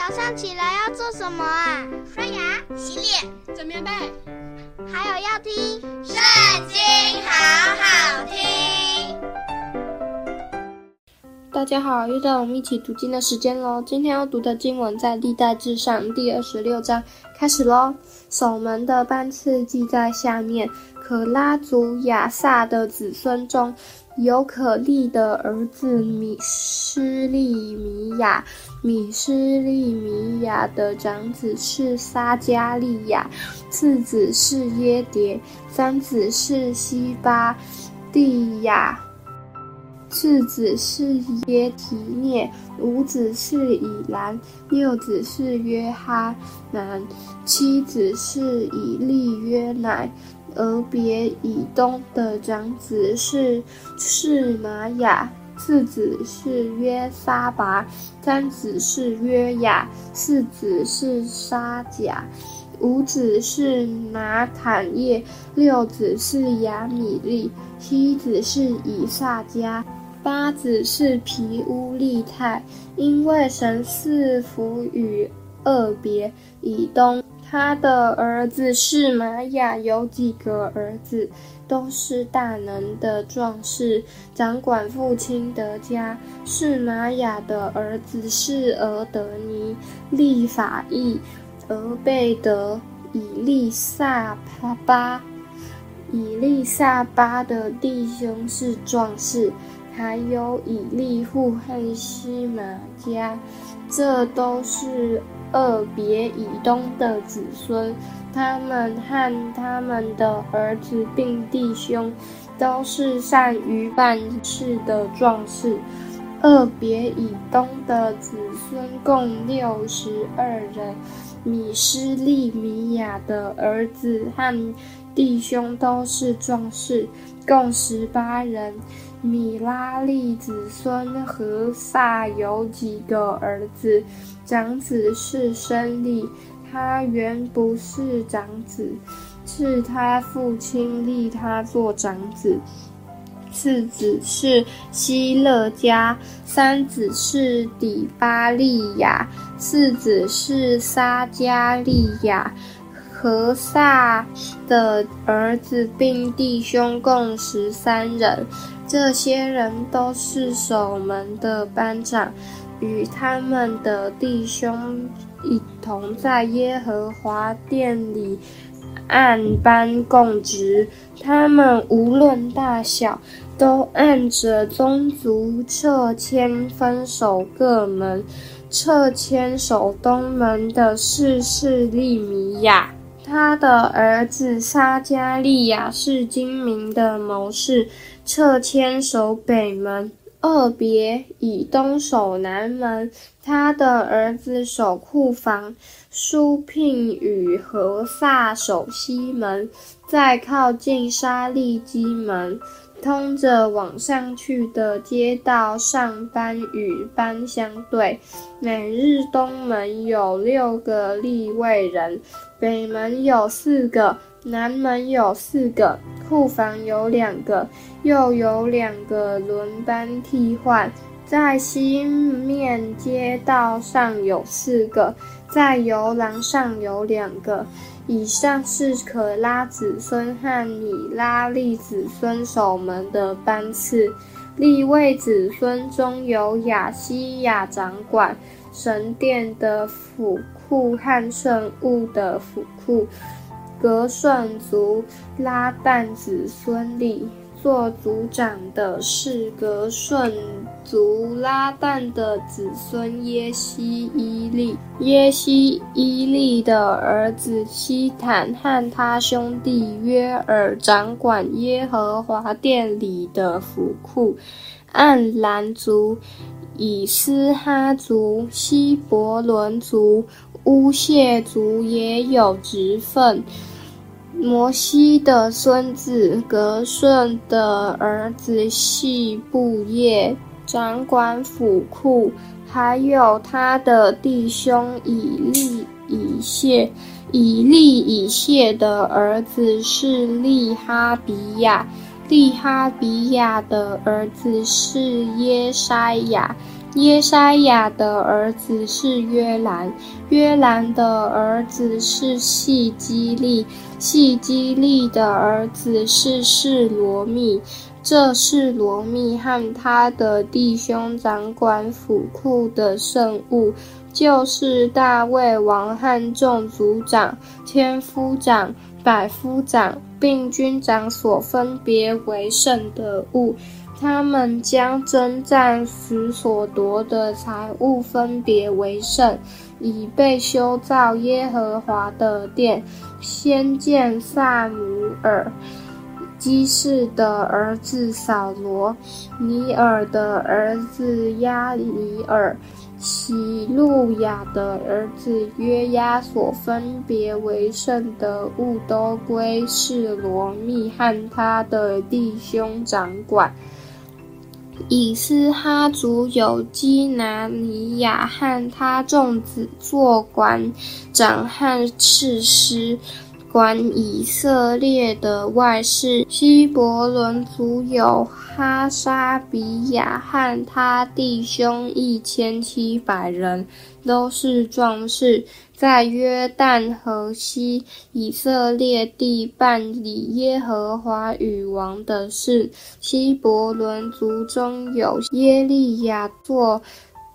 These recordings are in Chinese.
早上起来要做什么啊？刷牙、洗脸、整棉被，还有要听《圣经》，好好听。大家好，又到我们一起读经的时间喽。今天要读的经文在《历代志上》第二十六章，开始喽。守门的班次记在下面：可拉族亚萨的子孙中。尤可利的儿子米施利米亚，米施利米亚的长子是撒迦利亚，次子是耶迭，三子是西巴第亚，次子是耶提聂，五子是以兰，六子是约哈难，七子是以利约乃。而别以东的长子是示玛雅，次子是约撒拔，三子是约雅，四子是沙甲，五子是拿坦业，六子是亚米利，七子是以萨迦，八子是皮乌利泰。因为神赐福与二别以东。他的儿子是玛雅有几个儿子，都是大能的壮士，掌管父亲的家。是玛雅的儿子是俄德尼、利法意、俄贝德、以利撒巴。以利萨巴的弟兄是壮士，还有以利户和西玛迦，这都是。二别以东的子孙，他们和他们的儿子并弟兄，都是善于办事的壮士。二别以东的子孙共六十二人。米施利米亚的儿子和弟兄都是壮士，共十八人。米拉利子孙何萨有几个儿子？长子是申利，他原不是长子，是他父亲立他做长子。次子是希勒家，三子是底巴利亚，四子是撒迦利亚。何萨的儿子并弟兄共十三人。这些人都是守门的班长，与他们的弟兄一同在耶和华殿里按班供职。他们无论大小，都按着宗族撤迁分守各门。撤迁守东门的是示利米亚。他的儿子撒迦利亚是精明的谋士，侧迁守北门；二别以东守南门。他的儿子守库房，舒聘与何萨守西门，再靠近沙利基门。通着往上去的街道上班与班相对，每日东门有六个立位人，北门有四个，南门有四个，库房有两个，又有两个轮班替换。在西面街道上有四个，在游廊上有两个。以上是可拉子孙和米拉利子孙守门的班次。立位子孙中有亚西亚掌管神殿的府库和圣物的府库。格顺族拉旦子孙里。做族长的是革顺族拉旦的子孙耶西伊利，耶西伊利的儿子希坦和他兄弟约尔掌管耶和华殿里的府库。暗兰族、以斯哈族、希伯伦族、乌谢族也有职分。摩西的孙子革顺的儿子细布叶掌管府库，还有他的弟兄以利以谢。以利以谢的儿子是利哈比亚，利哈比亚的儿子是耶筛亚，耶筛亚的儿子是约兰，约兰的儿子是细基利，细基利的儿子是示罗密。这是罗密和他的弟兄掌管府库的圣物，就是大卫王和众族长、千夫长、百夫长，并军长所分别为圣的物。他们将征战时所夺的财物分别为圣，以备修造耶和华的殿。先见撒母耳。基士的儿子扫罗，尼尔的儿子亚尼珥，洗路亚的儿子约押所分别为圣的物，都归示罗密和他的弟兄掌管。以斯哈族有基拿尼亚和他众子作官长和士师。管以色列的外事，希伯伦族有哈沙比亚和他弟兄一千七百人，都是壮士，在约旦河西以色列地办理耶和华与王的事。希伯伦族中有耶利亚作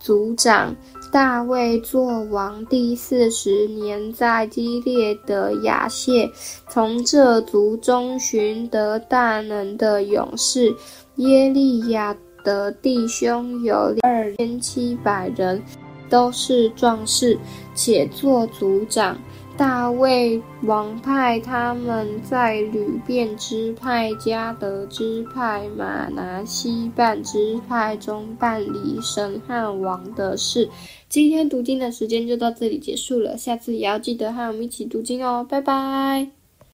族长。大卫作王第四十年，在激烈的雅谢，从这族中寻得大能的勇士。耶利亚的弟兄有二千七百人，都是壮士，且做族长。大卫王派他们在旅便支派、加德支派、玛拿西半支派中办理神和王的事。今天读经的时间就到这里结束了，下次也要记得和我们一起读经哦，拜拜。